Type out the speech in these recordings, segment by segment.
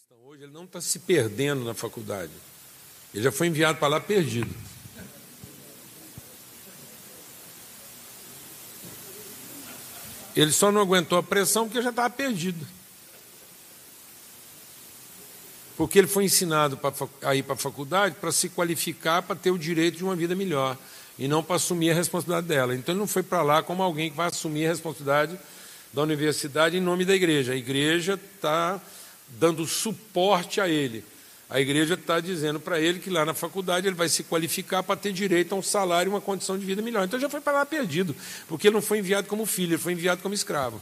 cristão hoje, ele não está se perdendo na faculdade. Ele já foi enviado para lá perdido. Ele só não aguentou a pressão porque já estava perdido. Porque ele foi ensinado a ir para a faculdade para se qualificar para ter o direito de uma vida melhor e não para assumir a responsabilidade dela. Então ele não foi para lá como alguém que vai assumir a responsabilidade da universidade em nome da igreja. A igreja está dando suporte a ele. A igreja está dizendo para ele que lá na faculdade ele vai se qualificar para ter direito a um salário e uma condição de vida melhor. Então já foi para lá perdido, porque ele não foi enviado como filho, ele foi enviado como escravo.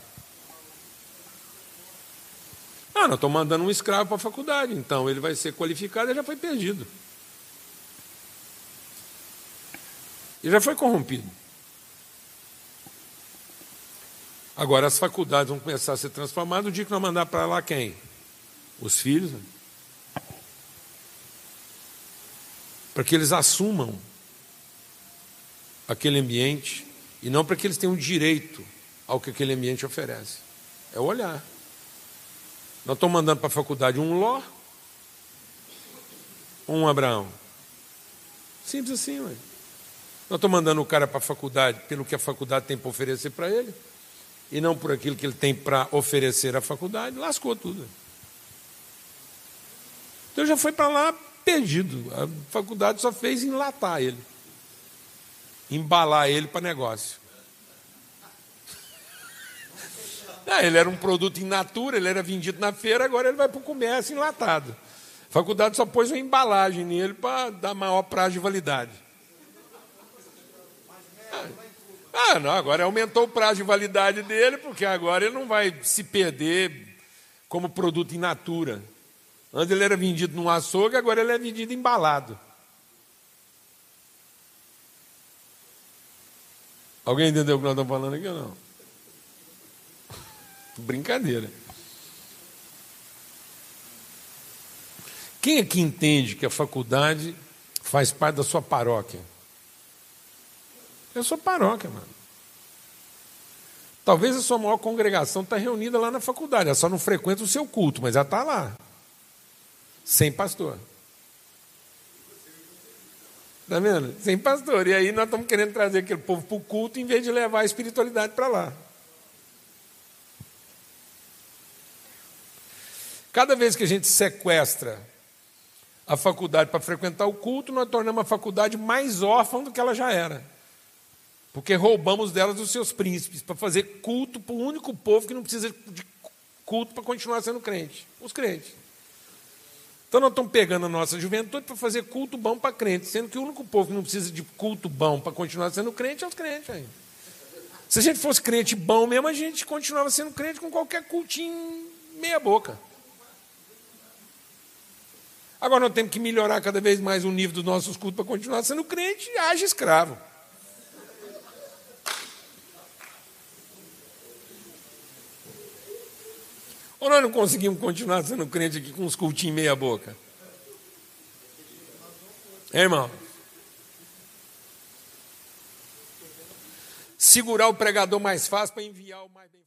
Ah, nós estamos mandando um escravo para a faculdade, então ele vai ser qualificado e já foi perdido. Ele já foi corrompido. Agora as faculdades vão começar a ser transformadas o dia que nós mandar para lá quem? Os filhos. Né? para que eles assumam aquele ambiente e não para que eles tenham direito ao que aquele ambiente oferece. É o olhar. Nós estamos mandando para a faculdade um Ló ou um Abraão. Simples assim, ué. Nós estamos mandando o cara para a faculdade pelo que a faculdade tem para oferecer para ele e não por aquilo que ele tem para oferecer à faculdade. Lascou tudo. Então já foi para lá perdido. A faculdade só fez enlatar ele, embalar ele para negócio. Ah, ele era um produto in natura, ele era vendido na feira, agora ele vai para o comércio enlatado. A faculdade só pôs uma embalagem nele para dar maior prazo de validade. Ah, não, agora aumentou o prazo de validade dele, porque agora ele não vai se perder como produto in natura. Antes ele era vendido num açougue, agora ele é vendido embalado. Alguém entendeu o que nós estamos falando aqui ou não? Brincadeira. Quem aqui entende que a faculdade faz parte da sua paróquia? É a sua paróquia, mano. Talvez a sua maior congregação está reunida lá na faculdade, ela só não frequenta o seu culto, mas ela está lá sem pastor. Está vendo? Sem pastor. E aí nós estamos querendo trazer aquele povo para o culto em vez de levar a espiritualidade para lá. Cada vez que a gente sequestra a faculdade para frequentar o culto, nós tornamos a faculdade mais órfã do que ela já era. Porque roubamos delas os seus príncipes para fazer culto para o único povo que não precisa de culto para continuar sendo crente os crentes. Então nós estamos pegando a nossa juventude para fazer culto bom para crente, sendo que o único povo que não precisa de culto bom para continuar sendo crente é os crentes aí. Se a gente fosse crente bom mesmo, a gente continuava sendo crente com qualquer cultinho meia boca. Agora nós temos que melhorar cada vez mais o nível dos nossos cultos para continuar sendo crente e age escravo. Ou nós não conseguimos continuar sendo crente aqui com uns cultinhos meia boca? É, irmão? Segurar o pregador mais fácil para enviar o mais bem